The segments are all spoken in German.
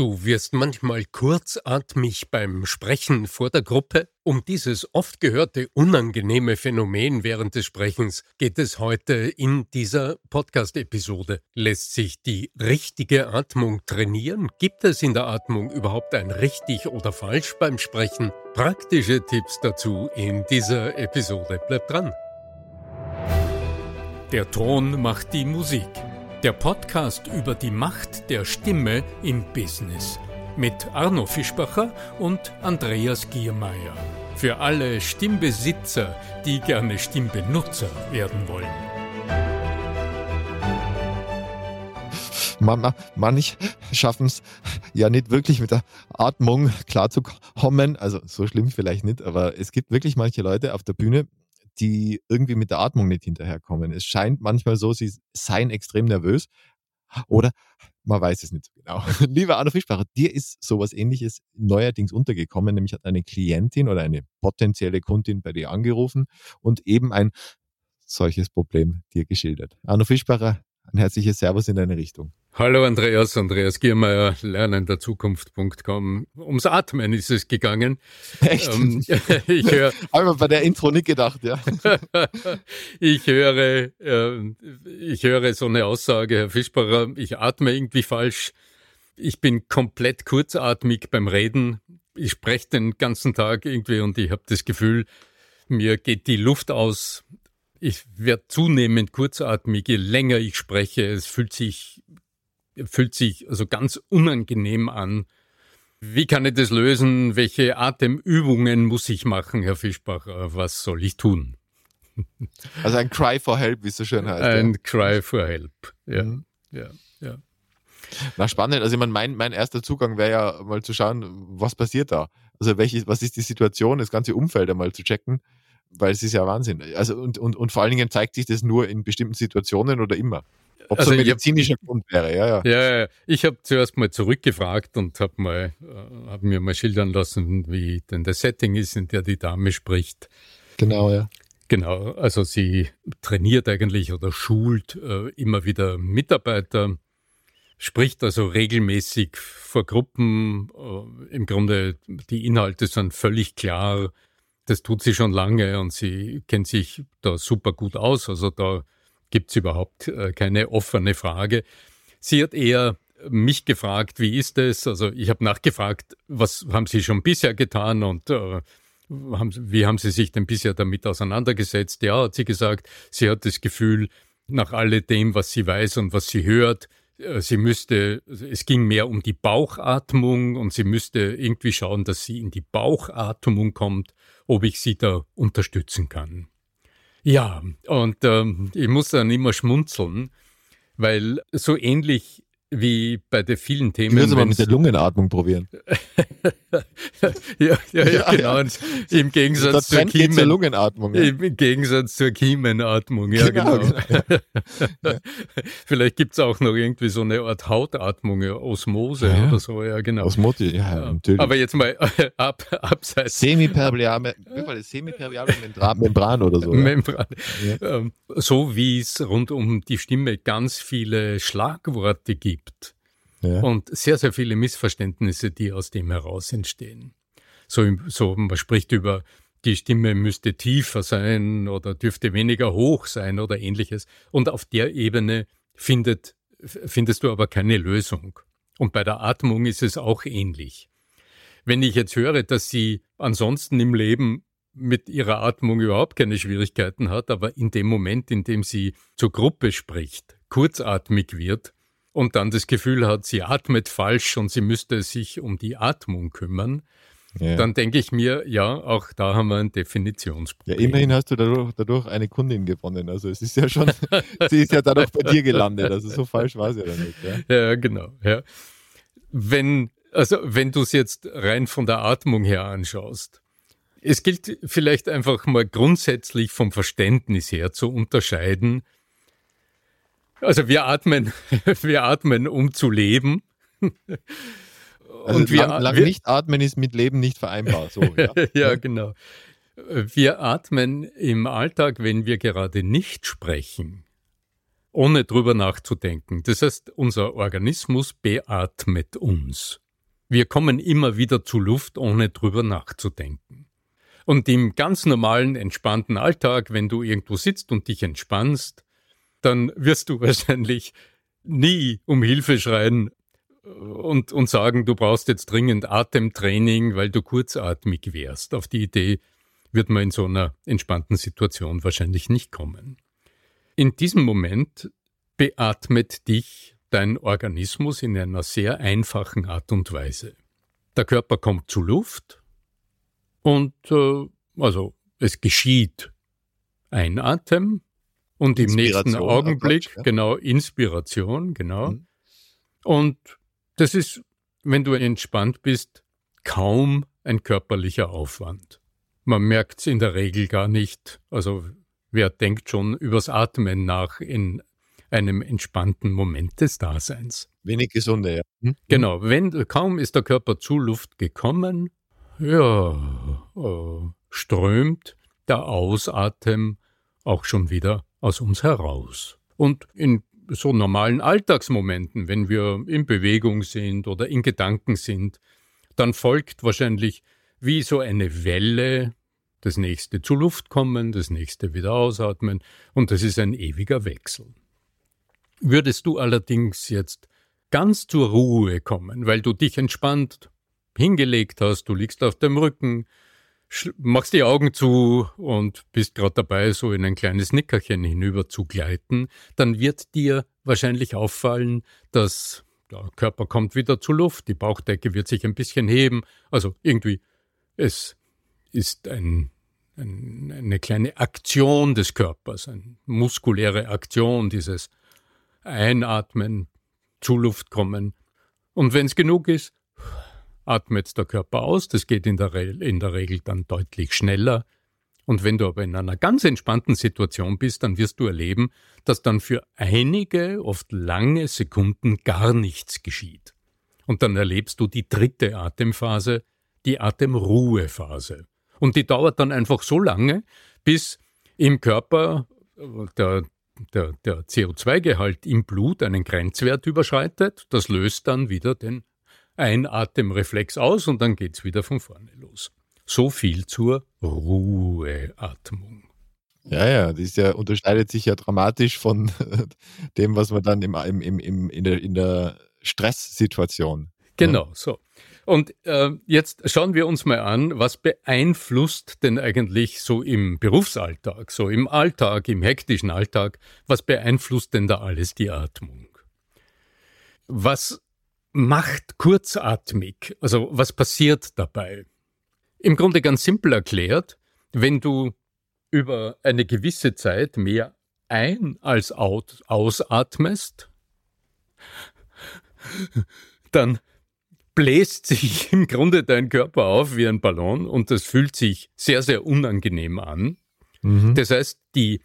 Du wirst manchmal kurzatmig beim Sprechen vor der Gruppe. Um dieses oft gehörte unangenehme Phänomen während des Sprechens geht es heute in dieser Podcast-Episode. Lässt sich die richtige Atmung trainieren? Gibt es in der Atmung überhaupt ein richtig oder falsch beim Sprechen? Praktische Tipps dazu in dieser Episode. Bleibt dran. Der Ton macht die Musik. Der Podcast über die Macht der Stimme im Business mit Arno Fischbacher und Andreas Giermeier. Für alle Stimmbesitzer, die gerne Stimmbenutzer werden wollen. Man, manche schaffen es ja nicht wirklich mit der Atmung klarzukommen. Also so schlimm vielleicht nicht, aber es gibt wirklich manche Leute auf der Bühne, die irgendwie mit der Atmung nicht hinterherkommen. Es scheint manchmal so, sie seien extrem nervös oder man weiß es nicht so genau. Lieber Arno Fischbacher, dir ist sowas ähnliches neuerdings untergekommen, nämlich hat eine Klientin oder eine potenzielle Kundin bei dir angerufen und eben ein solches Problem dir geschildert. Arno Fischbacher, ein herzliches Servus in deine Richtung. Hallo Andreas, Andreas Giermeier, lernenderzukunft.com. Ums Atmen ist es gegangen. Echt? Ähm, ich höre. Habe bei der Intro nicht gedacht, ja. ich höre, äh, ich höre so eine Aussage, Herr Fischbacher, ich atme irgendwie falsch. Ich bin komplett kurzatmig beim Reden. Ich spreche den ganzen Tag irgendwie und ich habe das Gefühl, mir geht die Luft aus ich werde zunehmend kurzatmig, je länger ich spreche. Es fühlt sich, fühlt sich also ganz unangenehm an. Wie kann ich das lösen? Welche Atemübungen muss ich machen, Herr Fischbacher? Was soll ich tun? Also ein Cry for Help, wie es so schön heißt. Ein ja. Cry for Help, ja, mhm. ja, ja. Na spannend. Also ich meine, mein, mein erster Zugang wäre ja mal zu schauen, was passiert da? Also welche, was ist die Situation, das ganze Umfeld einmal zu checken weil es ist ja Wahnsinn. Also und, und, und vor allen Dingen zeigt sich das nur in bestimmten Situationen oder immer. Ob also so ein medizinischer hab, Grund wäre, ja, ja. Ja, ja. ich habe zuerst mal zurückgefragt und habe mal, äh, hab mir mal schildern lassen, wie denn das Setting ist, in der die Dame spricht. Genau, ja. Genau, also sie trainiert eigentlich oder schult äh, immer wieder Mitarbeiter, spricht also regelmäßig vor Gruppen. Äh, Im Grunde, die Inhalte sind völlig klar das tut sie schon lange und sie kennt sich da super gut aus. Also da gibt es überhaupt äh, keine offene Frage. Sie hat eher mich gefragt, wie ist es? Also ich habe nachgefragt, was haben Sie schon bisher getan und äh, haben, wie haben Sie sich denn bisher damit auseinandergesetzt? Ja, hat sie gesagt, sie hat das Gefühl, nach alledem, was sie weiß und was sie hört, äh, sie müsste, es ging mehr um die Bauchatmung und sie müsste irgendwie schauen, dass sie in die Bauchatmung kommt, ob ich sie da unterstützen kann. Ja, und ähm, ich muss dann immer schmunzeln, weil so ähnlich wie bei den vielen Themen. Ich würde mal mit der Lungenatmung probieren. ja, ja, ja, genau. Ja. Im Gegensatz zur, Kiemen, zur Lungenatmung. Ja. Im Gegensatz zur Kiemenatmung, ja, genau. genau. genau. Vielleicht gibt's auch noch irgendwie so eine Art Hautatmung, Osmose oder so, ja, genau. Osmose, ja, natürlich. Aber jetzt mal ab, abseits. Semipermeable, semipermeable Membran oder so. Membran. Ähm, so wie es rund um die Stimme ganz viele Schlagworte gibt gibt. Ja. Und sehr, sehr viele Missverständnisse, die aus dem heraus entstehen. So, so, man spricht über, die Stimme müsste tiefer sein oder dürfte weniger hoch sein oder ähnliches. Und auf der Ebene findet, findest du aber keine Lösung. Und bei der Atmung ist es auch ähnlich. Wenn ich jetzt höre, dass sie ansonsten im Leben mit ihrer Atmung überhaupt keine Schwierigkeiten hat, aber in dem Moment, in dem sie zur Gruppe spricht, kurzatmig wird, und dann das Gefühl hat, sie atmet falsch und sie müsste sich um die Atmung kümmern, ja. dann denke ich mir, ja, auch da haben wir ein Definitionsproblem. Ja, immerhin hast du dadurch, dadurch eine Kundin gewonnen. Also es ist ja schon, sie ist ja dadurch bei dir gelandet. Also so falsch war sie ja nicht. Ja, ja genau. Ja. Wenn, also wenn du es jetzt rein von der Atmung her anschaust, es gilt vielleicht einfach mal grundsätzlich vom Verständnis her zu unterscheiden, also wir atmen, wir atmen, um zu leben. Also Und wir, lang, lang wir, nicht atmen ist mit Leben nicht vereinbar. So, ja. ja, genau. Wir atmen im Alltag, wenn wir gerade nicht sprechen, ohne drüber nachzudenken. Das heißt, unser Organismus beatmet uns. Wir kommen immer wieder zu Luft, ohne drüber nachzudenken. Und im ganz normalen, entspannten Alltag, wenn du irgendwo sitzt und dich entspannst, dann wirst du wahrscheinlich nie um Hilfe schreien und, und sagen, du brauchst jetzt dringend Atemtraining, weil du kurzatmig wärst. Auf die Idee wird man in so einer entspannten Situation wahrscheinlich nicht kommen. In diesem Moment beatmet dich dein Organismus in einer sehr einfachen Art und Weise. Der Körper kommt zu Luft und äh, also es geschieht Einatmen und im nächsten Augenblick, Approach, ja. genau, Inspiration, genau. Mhm. Und das ist, wenn du entspannt bist, kaum ein körperlicher Aufwand. Man merkt es in der Regel gar nicht. Also wer denkt schon übers Atmen nach in einem entspannten Moment des Daseins. Wenig gesunde, ja. Hm? Genau, wenn kaum ist der Körper zu Luft gekommen, ja, äh, strömt der Ausatem auch schon wieder aus uns heraus. Und in so normalen Alltagsmomenten, wenn wir in Bewegung sind oder in Gedanken sind, dann folgt wahrscheinlich wie so eine Welle das nächste zu Luft kommen, das nächste wieder ausatmen und das ist ein ewiger Wechsel. Würdest du allerdings jetzt ganz zur Ruhe kommen, weil du dich entspannt hingelegt hast, du liegst auf dem Rücken, machst die Augen zu und bist gerade dabei, so in ein kleines Nickerchen hinüber zu gleiten, dann wird dir wahrscheinlich auffallen, dass der Körper kommt wieder zur Luft, die Bauchdecke wird sich ein bisschen heben, also irgendwie es ist ein, ein, eine kleine Aktion des Körpers, eine muskuläre Aktion, dieses Einatmen, zu Luft kommen. Und wenn es genug ist, atmet der Körper aus. Das geht in der, in der Regel dann deutlich schneller. Und wenn du aber in einer ganz entspannten Situation bist, dann wirst du erleben, dass dann für einige, oft lange Sekunden gar nichts geschieht. Und dann erlebst du die dritte Atemphase, die Atemruhephase. Und die dauert dann einfach so lange, bis im Körper der, der, der CO2-Gehalt im Blut einen Grenzwert überschreitet. Das löst dann wieder den Einatemreflex aus und dann geht's wieder von vorne los. So viel zur Ruheatmung. Ja, ja, das ja, unterscheidet sich ja dramatisch von dem, was man dann im, im, im, in der, in der Stresssituation. Genau, ja. so. Und äh, jetzt schauen wir uns mal an, was beeinflusst denn eigentlich so im Berufsalltag, so im Alltag, im hektischen Alltag, was beeinflusst denn da alles die Atmung? Was macht kurzatmig? Also was passiert dabei? Im Grunde ganz simpel erklärt, wenn du über eine gewisse Zeit mehr ein als ausatmest, dann bläst sich im Grunde dein Körper auf wie ein Ballon und das fühlt sich sehr, sehr unangenehm an. Mhm. Das heißt, die,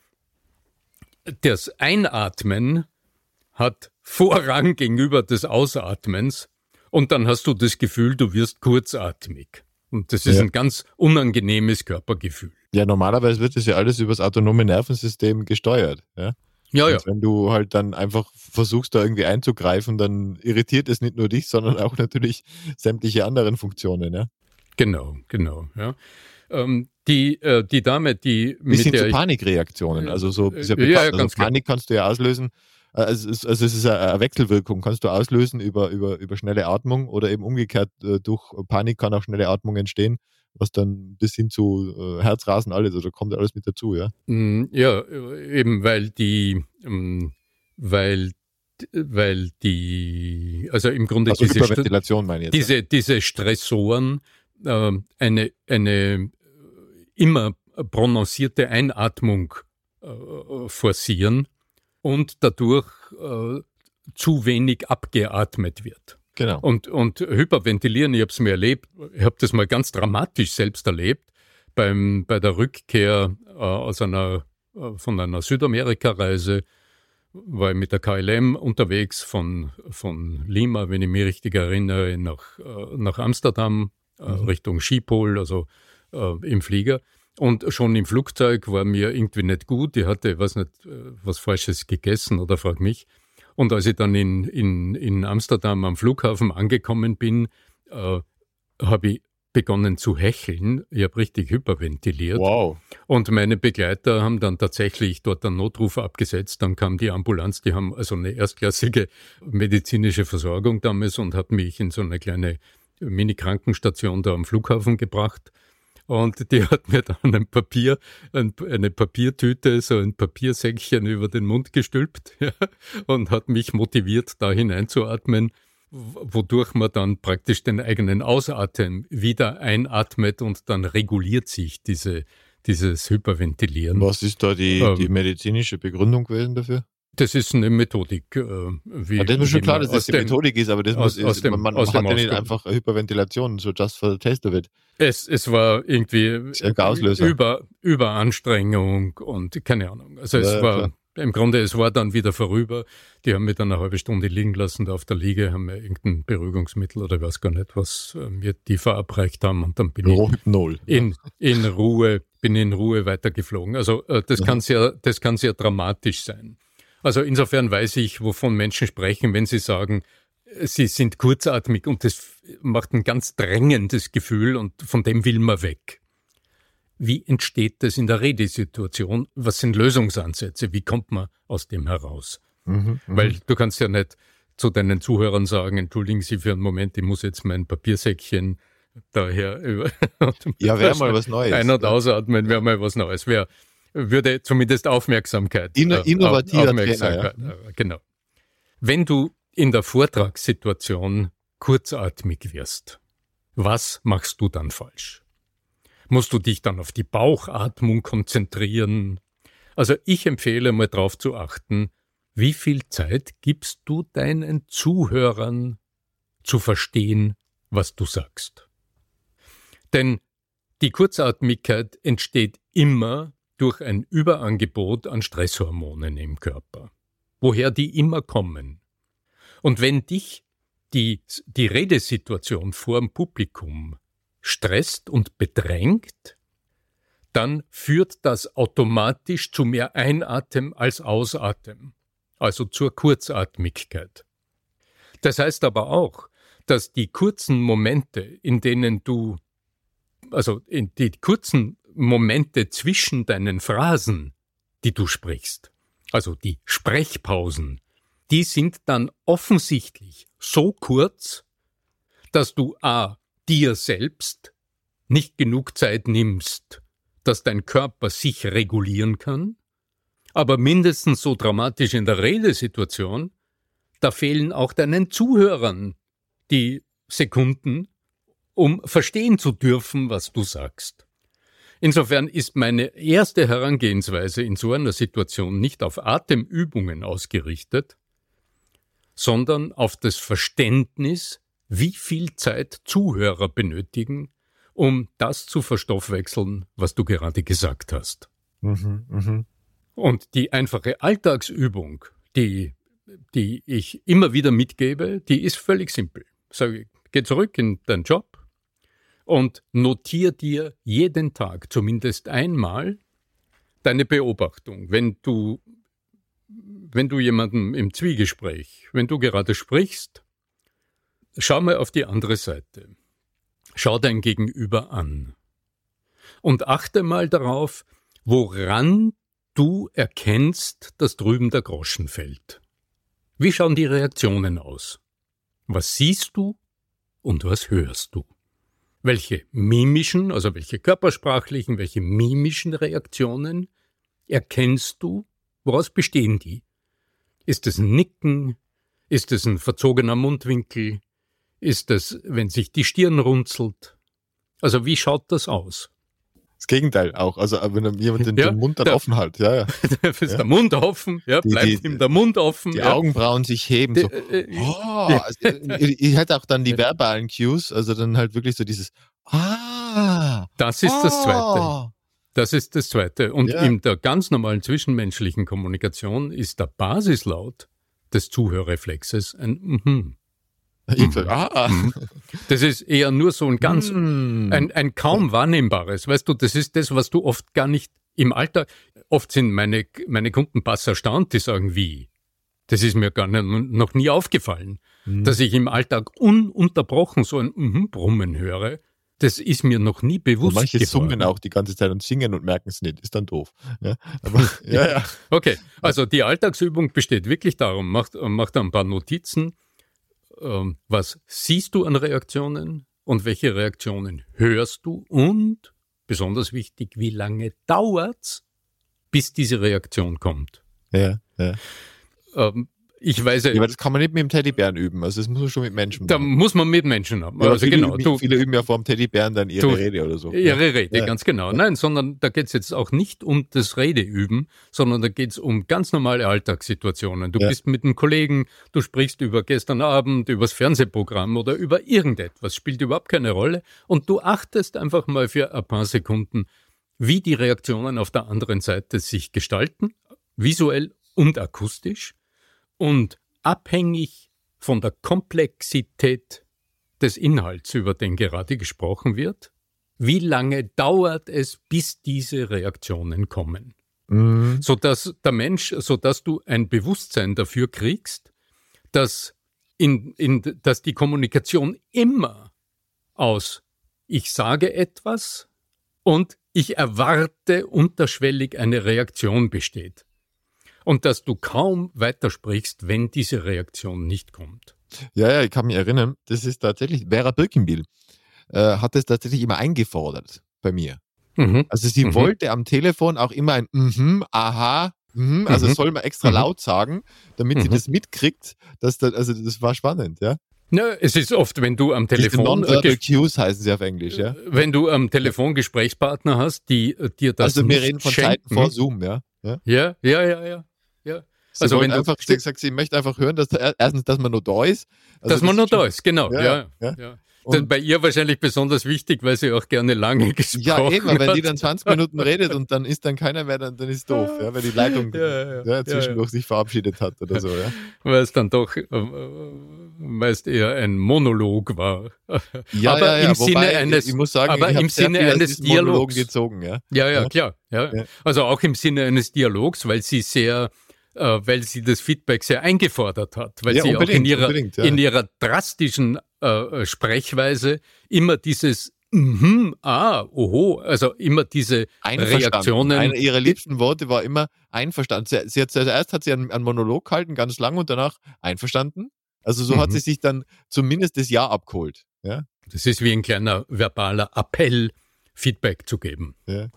das Einatmen hat Vorrang gegenüber des Ausatmens und dann hast du das Gefühl, du wirst kurzatmig. Und das ist ja. ein ganz unangenehmes Körpergefühl. Ja, normalerweise wird das ja alles über das autonome Nervensystem gesteuert. Ja, ja. ja. wenn du halt dann einfach versuchst, da irgendwie einzugreifen, dann irritiert es nicht nur dich, sondern auch natürlich sämtliche anderen Funktionen. Ja? Genau, genau. Ja. Ähm, die, äh, die Dame, die Bis mit hin zu Panikreaktionen. Also so äh, ja, ja, also Panik kannst du ja auslösen, also es, ist, also es ist eine Wechselwirkung, kannst du auslösen über, über, über schnelle Atmung oder eben umgekehrt äh, durch Panik kann auch schnelle Atmung entstehen, was dann bis hin zu äh, Herzrasen alles, also kommt alles mit dazu, ja? Mm, ja, eben weil die, ähm, weil weil die, also im Grunde also diese, Hyperventilation meine ich jetzt, diese, ja. diese Stressoren äh, eine, eine immer prononcierte Einatmung äh, forcieren und dadurch äh, zu wenig abgeatmet wird. Genau. Und, und Hyperventilieren, ich habe es mir erlebt, ich habe das mal ganz dramatisch selbst erlebt, beim, bei der Rückkehr äh, aus einer, äh, von einer Südamerika-Reise war ich mit der KLM unterwegs von, von Lima, wenn ich mich richtig erinnere, nach, äh, nach Amsterdam, äh, mhm. Richtung Skipol, also äh, im Flieger. Und schon im Flugzeug war mir irgendwie nicht gut. Ich hatte, weiß nicht, äh, was Falsches gegessen oder frag mich. Und als ich dann in, in, in Amsterdam am Flughafen angekommen bin, äh, äh, habe ich begonnen zu hecheln. Ich habe richtig hyperventiliert. Wow. Und meine Begleiter haben dann tatsächlich dort einen Notruf abgesetzt. Dann kam die Ambulanz, die haben also eine erstklassige medizinische Versorgung damals und hat mich in so eine kleine Mini-Krankenstation da am Flughafen gebracht. Und die hat mir dann ein Papier, ein, eine Papiertüte, so ein Papiersäckchen über den Mund gestülpt ja, und hat mich motiviert, da hineinzuatmen wodurch man dann praktisch den eigenen Ausatmen wieder einatmet und dann reguliert sich diese, dieses Hyperventilieren. Was ist da die, ähm, die medizinische Begründung gewesen dafür? Das ist eine Methodik. Äh, wie, ja, das ist mir schon klar, dass das die Methodik ist, aber das aus, muss, aus dem, man, man hat ja nicht einfach Hyperventilation, so just for the taste of it. Es, es war irgendwie über, Überanstrengung und keine Ahnung. Also es ja, war klar. Im Grunde, es war dann wieder vorüber. Die haben mich dann eine halbe Stunde liegen lassen da auf der Liege, haben mir irgendein Beruhigungsmittel oder weiß gar nicht, was äh, mir die verabreicht haben und dann bin ich in, in Ruhe, bin in Ruhe weitergeflogen. Also äh, das kann sehr, das kann sehr dramatisch sein. Also insofern weiß ich, wovon Menschen sprechen, wenn sie sagen, sie sind kurzatmig und das macht ein ganz drängendes Gefühl und von dem will man weg. Wie entsteht das in der Redesituation? Was sind Lösungsansätze? Wie kommt man aus dem heraus? Mhm, mhm, Weil du kannst ja nicht zu deinen Zuhörern sagen, entschuldigen Sie für einen Moment, ich muss jetzt mein Papiersäckchen daher über. ja, wäre mal was Neues. Ein- und ausatmen wäre mal was Neues. Wäre, würde zumindest Aufmerksamkeit. In, äh, innovativer Aufmerksamkeit, Trainer, ja. Äh, genau. Wenn du in der Vortragssituation kurzatmig wirst, was machst du dann falsch? musst du dich dann auf die Bauchatmung konzentrieren. Also ich empfehle mal darauf zu achten, wie viel Zeit gibst du deinen Zuhörern zu verstehen, was du sagst. Denn die Kurzatmigkeit entsteht immer durch ein Überangebot an Stresshormonen im Körper, woher die immer kommen. Und wenn dich die, die Redesituation vor dem Publikum stresst und bedrängt, dann führt das automatisch zu mehr Einatmen als Ausatmen, also zur Kurzatmigkeit. Das heißt aber auch, dass die kurzen Momente, in denen du, also die kurzen Momente zwischen deinen Phrasen, die du sprichst, also die Sprechpausen, die sind dann offensichtlich so kurz, dass du a dir selbst nicht genug Zeit nimmst, dass dein Körper sich regulieren kann, aber mindestens so dramatisch in der Redesituation, da fehlen auch deinen Zuhörern die Sekunden, um verstehen zu dürfen, was du sagst. Insofern ist meine erste Herangehensweise in so einer Situation nicht auf Atemübungen ausgerichtet, sondern auf das Verständnis wie viel Zeit Zuhörer benötigen, um das zu verstoffwechseln, was du gerade gesagt hast. Mhm, mh. Und die einfache Alltagsübung, die, die ich immer wieder mitgebe, die ist völlig simpel. Sag geh zurück in deinen Job und notier dir jeden Tag zumindest einmal deine Beobachtung. Wenn du, wenn du jemanden im Zwiegespräch, wenn du gerade sprichst, Schau mal auf die andere Seite. Schau dein Gegenüber an. Und achte mal darauf, woran du erkennst, dass drüben der Groschen fällt. Wie schauen die Reaktionen aus? Was siehst du und was hörst du? Welche mimischen, also welche körpersprachlichen, welche mimischen Reaktionen erkennst du? Woraus bestehen die? Ist es ein Nicken? Ist es ein verzogener Mundwinkel? ist es, wenn sich die Stirn runzelt? Also wie schaut das aus? Das Gegenteil auch. Also wenn jemand den, ja, den Mund dann der, offen hat, ja, ja. ist ja. der Mund offen, ja, die, bleibt die, ihm der Mund offen. Die ja. Augenbrauen sich heben. Die, so. Äh, äh oh, also, ich, ich hätte auch dann die verbalen Cues, also dann halt wirklich so dieses Ah. Das ist oh. das Zweite. Das ist das Zweite. Und ja. in der ganz normalen zwischenmenschlichen Kommunikation ist der Basislaut des Zuhörreflexes ein Mhm. Mhm. Ah. Mhm. Das ist eher nur so ein ganz, mm. ein, ein kaum wahrnehmbares. Weißt du, das ist das, was du oft gar nicht im Alltag, oft sind meine, meine Kunden pass erstaunt, die sagen, wie? Das ist mir gar nicht, noch nie aufgefallen, mhm. dass ich im Alltag ununterbrochen so ein mhm Brummen höre. Das ist mir noch nie bewusst. Und manche geworden. summen auch die ganze Zeit und singen und merken es nicht. Ist dann doof. Ja, aber, ja, ja. Okay, also die Alltagsübung besteht wirklich darum, macht, macht ein paar Notizen. Ähm, was siehst du an Reaktionen und welche Reaktionen hörst du? Und besonders wichtig, wie lange dauert's, bis diese Reaktion kommt? Ja, ja. Ähm, ich weiß ja. ja aber das kann man nicht mit dem Teddybären üben. Also das muss man schon mit Menschen machen. Da muss man mit Menschen haben. Ja, also viele, genau. Üben, du, viele üben ja vor dem Teddybären dann ihre du, Rede oder so. Ihre Rede, ja. ganz genau. Nein, sondern da geht es jetzt auch nicht um das Redeüben, sondern da geht es um ganz normale Alltagssituationen. Du bist mit einem Kollegen, du sprichst über gestern Abend, über das Fernsehprogramm oder über irgendetwas, spielt überhaupt keine Rolle. Und du achtest einfach mal für ein paar Sekunden, wie die Reaktionen auf der anderen Seite sich gestalten, visuell und akustisch und abhängig von der Komplexität des Inhalts, über den gerade gesprochen wird, wie lange dauert es, bis diese Reaktionen kommen? Mhm. Sodass der Mensch, sodass du ein Bewusstsein dafür kriegst, dass, in, in, dass die Kommunikation immer aus ich sage etwas und ich erwarte unterschwellig eine Reaktion besteht und dass du kaum weitersprichst, wenn diese Reaktion nicht kommt. Ja, ja, ich kann mich erinnern, das ist tatsächlich, Vera Birkenbiel äh, hat das tatsächlich immer eingefordert bei mir. Mhm. Also sie mhm. wollte am Telefon auch immer ein mhm, aha, mhm, also mhm. soll man extra mhm. laut sagen, damit sie mhm. das mitkriegt, dass das, also das war spannend, ja. Ja, es ist oft, wenn du am Telefon. Diese Cues heißen sie auf Englisch, ja. Wenn du am Telefon Gesprächspartner hast, die äh, dir das. Also wir reden von. Zeiten vor Zoom, ja. Ja, ja, ja, ja. ja. Ja. Sie also wenn du einfach, sie gesagt, sie möchte einfach hören, dass erstens, dass man nur da ist. Also dass man nur da ist, genau. Ja, ja, ja. Und bei ihr wahrscheinlich besonders wichtig, weil sie auch gerne lange gesprochen hat. Ja, eben, hat. wenn die dann 20 Minuten redet und dann ist dann keiner mehr, dann, dann ist doof, ja, weil die Leitung zwischendurch sich verabschiedet hat oder so. Ja. Weil es dann doch äh, meist eher ein Monolog war. Ja, aber im Sinne Wobei, eines, ich muss sagen, aber im Sinne eines Dialogs gezogen, ja. Ja, ja, klar. Ja. Also auch im Sinne eines Dialogs, weil sie sehr äh, weil sie das Feedback sehr eingefordert hat, weil ja, sie auch in ihrer, ja. in ihrer drastischen äh, Sprechweise immer dieses Mhm, ah, oho, also immer diese Reaktionen. Einer ihrer liebsten Worte war immer einverstanden. Sie, sie hat, zuerst hat sie einen, einen, Monolog gehalten, ganz lang, und danach einverstanden. Also so mhm. hat sie sich dann zumindest das Ja abgeholt. Ja? Das ist wie ein kleiner verbaler Appell, Feedback zu geben. Ja.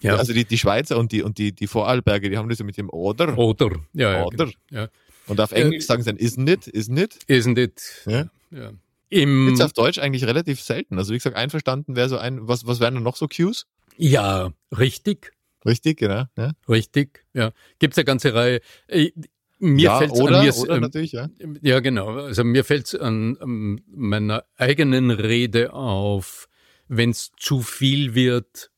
Ja. Also die, die Schweizer und die, und die, die Vorarlberger, die haben das mit dem Oder. Oder, ja. Oder. Ja, genau. ja. Und auf Englisch äh, sagen sie dann isn't it, isn't it? Isn't it. Ja. ja. Im Jetzt auf Deutsch eigentlich relativ selten. Also wie gesagt, einverstanden wäre so ein, was, was wären denn noch so Cues? Ja, richtig. Richtig, genau. Ja. Richtig, ja. Gibt es eine ganze Reihe. Äh, mir ja, fällt oder, an mir, oder ähm, natürlich, ja. Ja, genau. Also mir fällt es an, an meiner eigenen Rede auf, wenn es zu viel wird,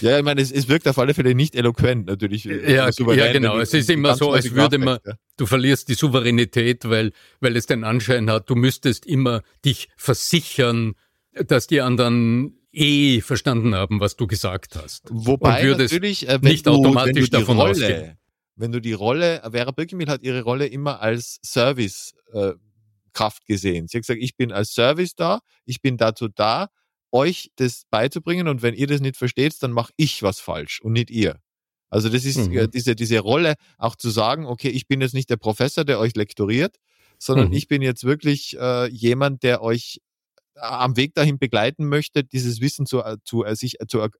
ja, ich meine, es, es wirkt auf alle Fälle nicht eloquent, natürlich. Ja, ja genau. Es ist immer so, als würde man, ja. du verlierst die Souveränität, weil, weil es den Anschein hat, du müsstest immer dich versichern, dass die anderen eh verstanden haben, was du gesagt hast. Wobei Und würdest natürlich, äh, nicht du, automatisch davon Rolle, ausgehen. Wenn du die Rolle, Vera Birkenmill hat ihre Rolle immer als Service äh, Kraft gesehen. Sie hat gesagt, ich bin als Service da, ich bin dazu da, euch das beizubringen und wenn ihr das nicht versteht, dann mache ich was falsch und nicht ihr. Also das ist äh, mhm. diese, diese Rolle, auch zu sagen, okay, ich bin jetzt nicht der Professor, der euch lektoriert, sondern mhm. ich bin jetzt wirklich äh, jemand, der euch äh, am Weg dahin begleiten möchte, dieses Wissen zu, äh, zu sich zu, äh,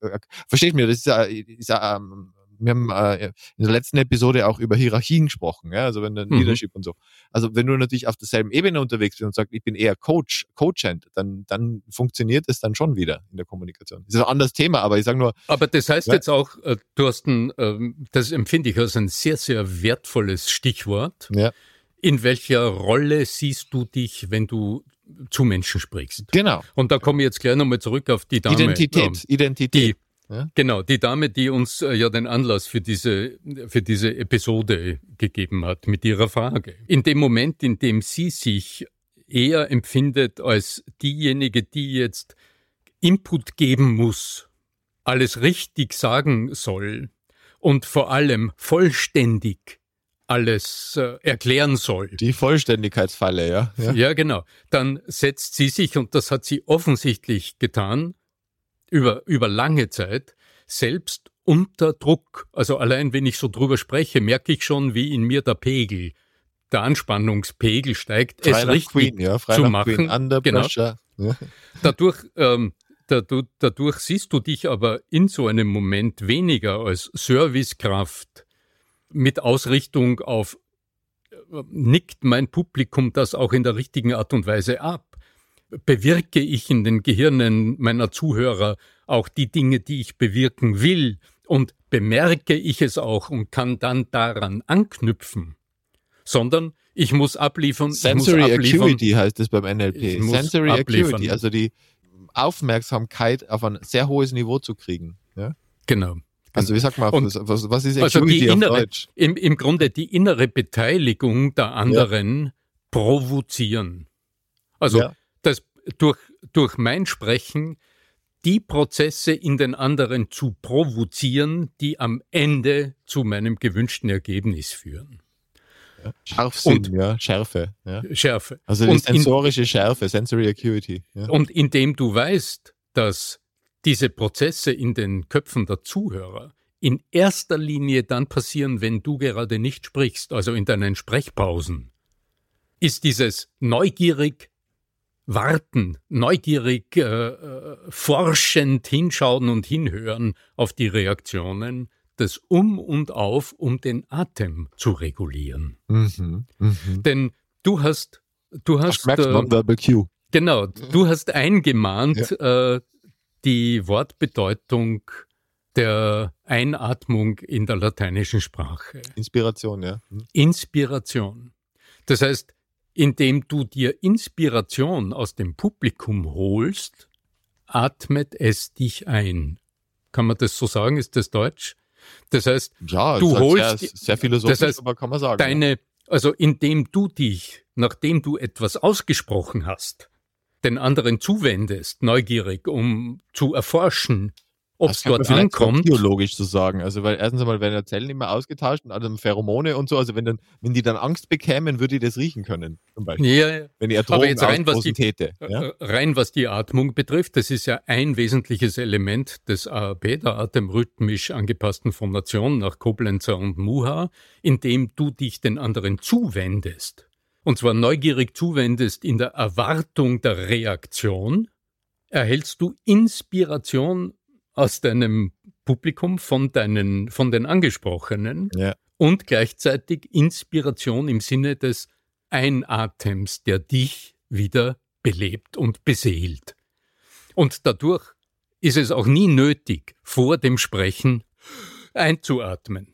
versteht mir, das ist ja, ist ähm, wir haben äh, in der letzten Episode auch über Hierarchien gesprochen, ja, also wenn dann mhm. Leadership und so. Also wenn du natürlich auf derselben Ebene unterwegs bist und sagst, ich bin eher Coach, Coachend, dann, dann funktioniert es dann schon wieder in der Kommunikation. Das ist ein anderes Thema, aber ich sage nur. Aber das heißt ja? jetzt auch, äh, Thorsten, äh, das empfinde ich als ein sehr, sehr wertvolles Stichwort. Ja. In welcher Rolle siehst du dich, wenn du zu Menschen sprichst? Genau. Und da komme ich jetzt gleich nochmal zurück auf die Dame. Identität. Ähm, Identität. Ja? Genau, die Dame, die uns äh, ja den Anlass für diese, für diese Episode gegeben hat mit ihrer Frage. In dem Moment, in dem sie sich eher empfindet als diejenige, die jetzt Input geben muss, alles richtig sagen soll und vor allem vollständig alles äh, erklären soll. Die Vollständigkeitsfalle, ja? ja? Ja, genau. Dann setzt sie sich, und das hat sie offensichtlich getan, über, über lange Zeit, selbst unter Druck. Also allein wenn ich so drüber spreche, merke ich schon, wie in mir der Pegel, der Anspannungspegel steigt, Freie es richtig Queen, ja? zu machen. Queen, Genau. Ja. Dadurch, ähm, dadurch, dadurch siehst du dich aber in so einem Moment weniger als Servicekraft mit Ausrichtung auf, äh, nickt mein Publikum das auch in der richtigen Art und Weise ab? Bewirke ich in den Gehirnen meiner Zuhörer auch die Dinge, die ich bewirken will? Und bemerke ich es auch und kann dann daran anknüpfen? Sondern ich muss abliefern, Sensory muss abliefern, Acuity heißt es beim NLP. Sensory abliefern. Acuity, also die Aufmerksamkeit auf ein sehr hohes Niveau zu kriegen. Ja? Genau. Also wie sagt man, auf Und- was, was ist Also Acuity die auf innere, Deutsch? im, im Grunde die innere Beteiligung der anderen provozieren. Also Ja. Durch, durch mein Sprechen die Prozesse in den anderen zu provozieren, die am Ende zu meinem gewünschten Ergebnis führen. Scharfsinn, Und- ja, Schärfe. Ja. Schärfe. Also die Und in- sensorische Schärfe, Sensory Acuity. Ja. Und indem du weißt, dass diese Prozesse in den Köpfen der Zuhörer in erster Linie dann passieren, wenn du gerade nicht sprichst, also in deinen Sprechpausen, ist dieses neugierig warten, neugierig äh, äh, forschend hinschauen und hinhören auf die Reaktionen, das Um und Auf, um den Atem zu regulieren. Mhm. Mhm. Denn du hast, du hast, Merkst äh, Nonverbal Cue. Genau, du hast eingemahnt äh, die Wortbedeutung der Einatmung in der lateinischen Sprache. Inspiration, ja. Mhm. Inspiration. Das heißt, indem du dir Inspiration aus dem Publikum holst, atmet es dich ein. Kann man das so sagen? Ist das Deutsch? Das heißt, Ja, Du holst sehr, sehr philosophisch, das heißt, aber kann man sagen. ja. deine, also indem du dich, nachdem du etwas ausgesprochen hast, den anderen zuwendest, neugierig, um zu erforschen, ob es könnte dort ankommt. biologisch so sagen. Also, weil erstens einmal werden ja Zellen immer ausgetauscht und dann Pheromone und so. Also, wenn, dann, wenn die dann Angst bekämen, würde ich das riechen können. Zum Beispiel. Ja, ja. Wenn eine Aber jetzt rein, was die- täte. Ja? Äh, Rein was die Atmung betrifft, das ist ja ein wesentliches Element des AAP, der atemrhythmisch angepassten Phonation nach Koblenzer und Muha, indem du dich den anderen zuwendest. Und zwar neugierig zuwendest in der Erwartung der Reaktion, erhältst du Inspiration aus deinem Publikum, von deinen, von den Angesprochenen Ja. und gleichzeitig Inspiration im Sinne des Einatems, der dich wieder belebt und beseelt. Und dadurch ist es auch nie nötig, vor dem Sprechen einzuatmen.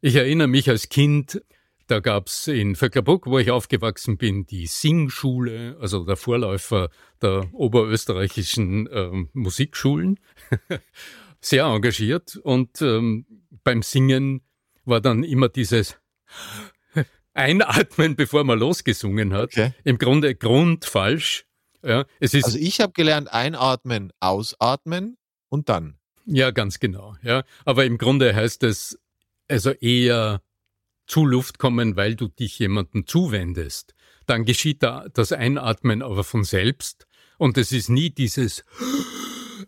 Ich erinnere mich als Kind, da gab's in Vöcklerbruck, wo ich aufgewachsen bin, die Singschule, also der Vorläufer der oberösterreichischen ähm, Musikschulen, sehr engagiert und ähm, beim Singen war dann immer dieses Einatmen, bevor man losgesungen hat. Okay. Im Grunde grundfalsch. Ja, es Also, ich habe gelernt, einatmen, ausatmen und dann. ja ganz genau. Ja, aber im Grunde heißt es also eher zu Luft kommen, weil du dich jemandem zuwendest. Dann geschieht da das Einatmen aber von selbst und es ist nie dieses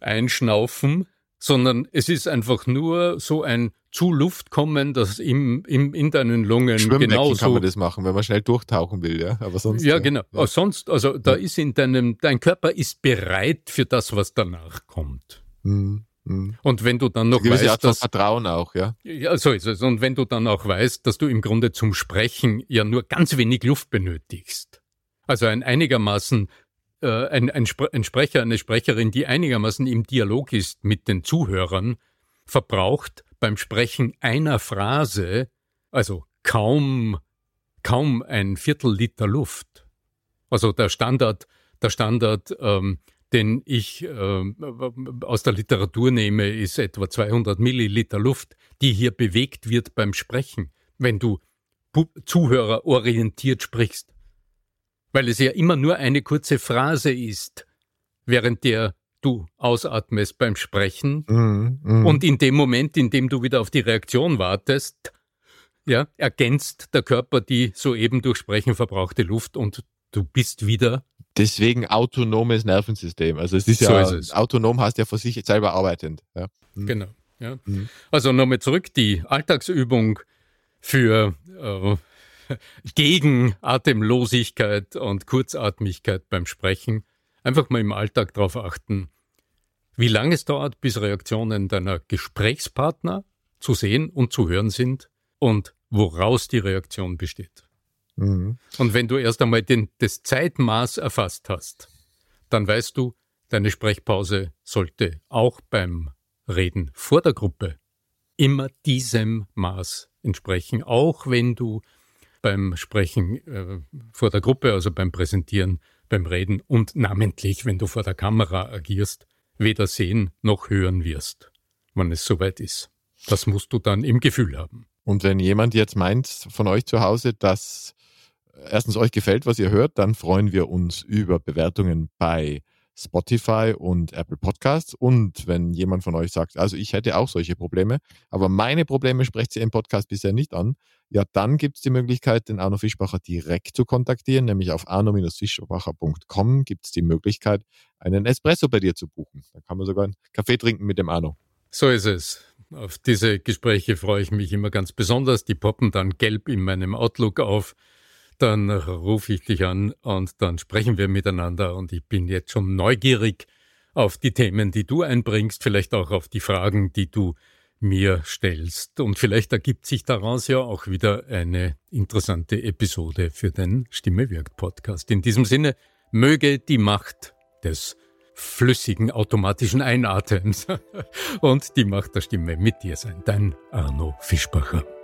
Einschnaufen, sondern es ist einfach nur so ein zu Luft kommen, das im, im, in deinen Lungen Schwimmbecken kann genauso man das machen, wenn man schnell durchtauchen will, ja. Aber sonst. ja, äh, genau. Ja. Sonst, also da Ja. ist in deinem, dein Körper ist bereit für das, was danach kommt. Mhm. Mhm. Und wenn du dann noch Art weißt, von dass, Vertrauen auch, ja. ja, so ist es. Und wenn du dann auch weißt, dass du im Grunde zum Sprechen ja nur ganz wenig Luft benötigst. Also ein einigermaßen, äh, ein, ein, Spre ein Sprecher, eine Sprecherin, die einigermaßen im Dialog ist mit den Zuhörern, verbraucht beim Sprechen einer Phrase, also kaum, kaum ein Viertel Liter Luft. Also der Standard, der Standard, ähm, den ich ähm, aus der Literatur nehme, ist etwa 200 Milliliter Luft, die hier bewegt wird beim Sprechen, wenn du zuhörerorientiert sprichst. Weil es ja immer nur eine kurze Phrase ist, während der du ausatmest beim Sprechen Mhm. Mhm. und in dem Moment, in dem du wieder auf die Reaktion wartest, ja, ergänzt der Körper die soeben durch Sprechen verbrauchte Luft und du bist wieder. Deswegen autonomes Nervensystem. Also es ist so ja ist es. autonom heißt ja für sich selber arbeitend. Ja. Mhm. Genau. Ja. Mhm. Also nochmal zurück, die Alltagsübung für äh, gegen Atemlosigkeit und Kurzatmigkeit beim Sprechen. Einfach mal im Alltag darauf achten, wie lange es dauert, bis Reaktionen deiner Gesprächspartner zu sehen und zu hören sind und woraus die Reaktion besteht. Mhm. Und wenn du erst einmal den, das Zeitmaß erfasst hast, dann weißt du, deine Sprechpause sollte auch beim Reden vor der Gruppe immer diesem Maß entsprechen, auch wenn du beim Sprechen äh, vor der Gruppe, also beim Präsentieren, beim Reden und namentlich, wenn du vor der Kamera agierst, weder sehen noch hören wirst, wann es soweit ist. Das musst du dann im Gefühl haben. Und wenn jemand jetzt meint von euch zu Hause, dass erstens euch gefällt, was ihr hört, dann freuen wir uns über Bewertungen bei Spotify und Apple Podcasts. Und wenn jemand von euch sagt, also ich hätte auch solche Probleme, aber meine Probleme sprecht sie im Podcast bisher nicht an, ja, dann gibt es die Möglichkeit, den Arno Fischbacher direkt zu kontaktieren, nämlich auf arno-fischbacher.com gibt es die Möglichkeit, einen Espresso bei dir zu buchen. Da kann man sogar einen Kaffee trinken mit dem Arno. So ist es. Auf diese Gespräche freue ich mich immer ganz besonders. Die poppen dann gelb in meinem Outlook auf dann rufe ich dich an und dann sprechen wir miteinander und ich bin jetzt schon neugierig auf die Themen, die du einbringst, vielleicht auch auf die Fragen, die du mir stellst. Und vielleicht ergibt sich daraus ja auch wieder eine interessante Episode für den Stimme wirkt Podcast. In diesem Sinne, möge die Macht des flüssigen automatischen Einatems und die Macht der Stimme mit dir sein. Dein Arno Fischbacher.